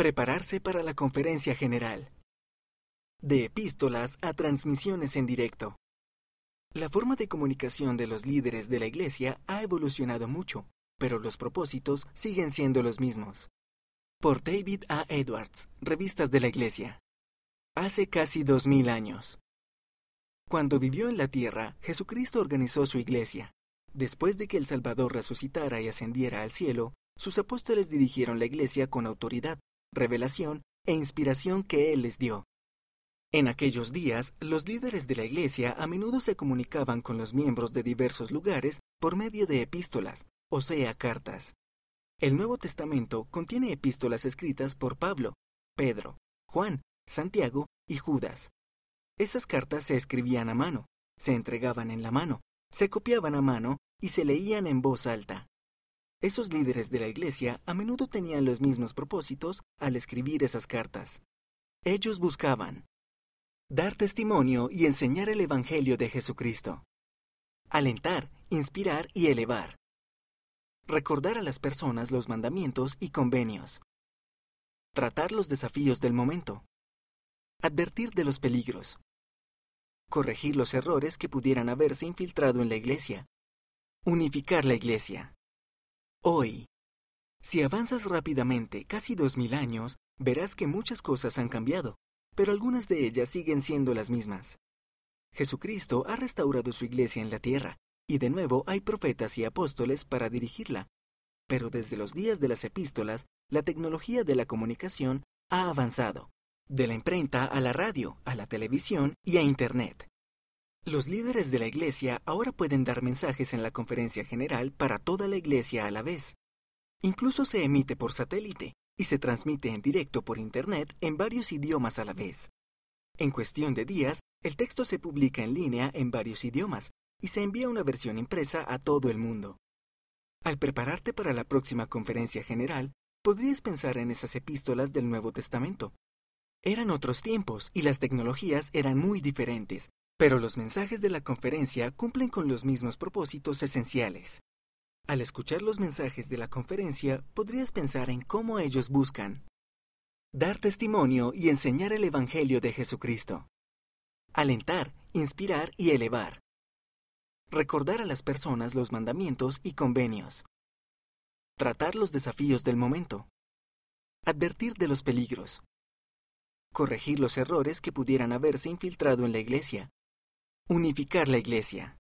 Prepararse para la conferencia general. De epístolas a transmisiones en directo. La forma de comunicación de los líderes de la Iglesia ha evolucionado mucho, pero los propósitos siguen siendo los mismos. Por David A. Edwards, Revistas de la Iglesia. Hace casi dos mil años. Cuando vivió en la tierra, Jesucristo organizó su Iglesia. Después de que el Salvador resucitara y ascendiera al cielo, sus apóstoles dirigieron la Iglesia con autoridad, revelación e inspiración que Él les dio. En aquellos días, los líderes de la Iglesia a menudo se comunicaban con los miembros de diversos lugares por medio de epístolas, o sea, cartas. El Nuevo Testamento contiene epístolas escritas por Pablo, Pedro, Juan, Santiago y Judas. Esas cartas se escribían a mano, se entregaban en la mano, se copiaban a mano y se leían en voz alta. Esos líderes de la Iglesia a menudo tenían los mismos propósitos al escribir esas cartas. Ellos buscaban dar testimonio y enseñar el Evangelio de Jesucristo, alentar, inspirar y elevar, recordar a las personas los mandamientos y convenios, tratar los desafíos del momento, advertir de los peligros, corregir los errores que pudieran haberse infiltrado en la Iglesia, unificar la Iglesia. Hoy, si avanzas rápidamente casi dos mil años, verás que muchas cosas han cambiado, pero algunas de ellas siguen siendo las mismas. Jesucristo ha restaurado su iglesia en la tierra, y de nuevo hay profetas y apóstoles para dirigirla. Pero desde los días de las epístolas, la tecnología de la comunicación ha avanzado, de la imprenta a la radio, a la televisión y a Internet. Los líderes de la Iglesia ahora pueden dar mensajes en la conferencia general para toda la Iglesia a la vez. Incluso se emite por satélite y se transmite en directo por Internet en varios idiomas a la vez. En cuestión de días, el texto se publica en línea en varios idiomas y se envía una versión impresa a todo el mundo. Al prepararte para la próxima conferencia general, podrías pensar en esas epístolas del Nuevo Testamento. Eran otros tiempos y las tecnologías eran muy diferentes, pero los mensajes de la conferencia cumplen con los mismos propósitos esenciales. Al escuchar los mensajes de la conferencia, podrías pensar en cómo ellos buscan dar testimonio y enseñar el Evangelio de Jesucristo, alentar, inspirar y elevar, recordar a las personas los mandamientos y convenios, tratar los desafíos del momento, advertir de los peligros, corregir los errores que pudieran haberse infiltrado en la iglesia, Unificar la Iglesia.